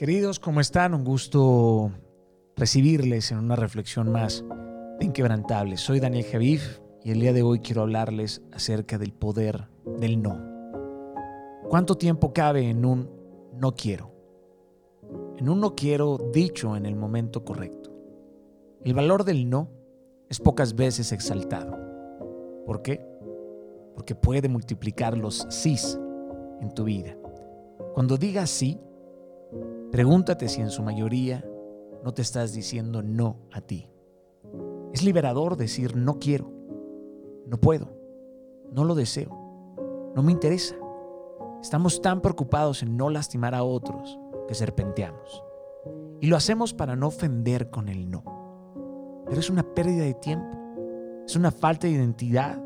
Queridos, ¿cómo están? Un gusto recibirles en una reflexión más de Inquebrantable. Soy Daniel Javif y el día de hoy quiero hablarles acerca del poder del no. ¿Cuánto tiempo cabe en un no quiero? En un no quiero dicho en el momento correcto. El valor del no es pocas veces exaltado. ¿Por qué? Porque puede multiplicar los sís en tu vida. Cuando digas sí, pregúntate si en su mayoría no te estás diciendo no a ti. Es liberador decir no quiero, no puedo, no lo deseo, no me interesa. Estamos tan preocupados en no lastimar a otros que serpenteamos. Y lo hacemos para no ofender con el no. Pero es una pérdida de tiempo, es una falta de identidad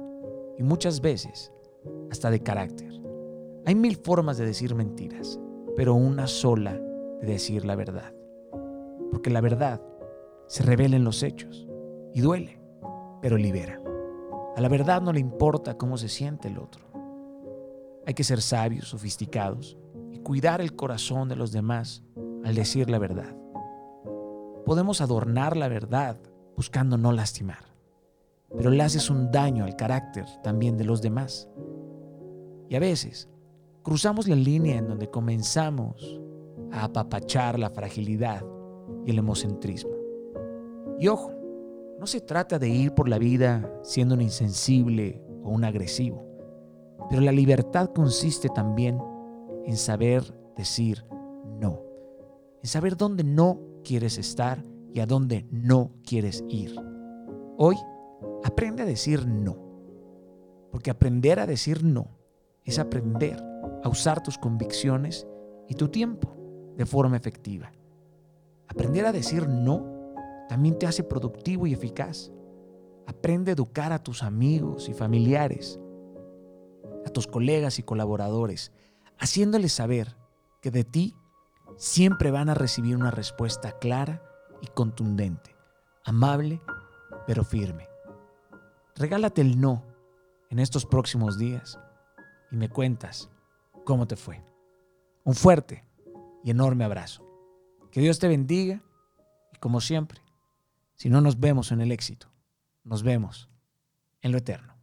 y muchas veces hasta de carácter. Hay mil formas de decir mentiras, pero una sola de decir la verdad. Porque la verdad se revela en los hechos y duele, pero libera. A la verdad no le importa cómo se siente el otro. Hay que ser sabios, sofisticados y cuidar el corazón de los demás al decir la verdad. Podemos adornar la verdad buscando no lastimar, pero le haces un daño al carácter también de los demás. Y a veces cruzamos la línea en donde comenzamos a apapachar la fragilidad y el egocentrismo. Y ojo, no se trata de ir por la vida siendo un insensible o un agresivo, pero la libertad consiste también en saber decir no, en saber dónde no quieres estar y a dónde no quieres ir. Hoy, aprende a decir no, porque aprender a decir no es aprender a usar tus convicciones y tu tiempo de forma efectiva. Aprender a decir no también te hace productivo y eficaz. Aprende a educar a tus amigos y familiares, a tus colegas y colaboradores, haciéndoles saber que de ti siempre van a recibir una respuesta clara y contundente, amable pero firme. Regálate el no en estos próximos días y me cuentas cómo te fue. Un fuerte y enorme abrazo. Que Dios te bendiga y como siempre, si no nos vemos en el éxito, nos vemos en lo eterno.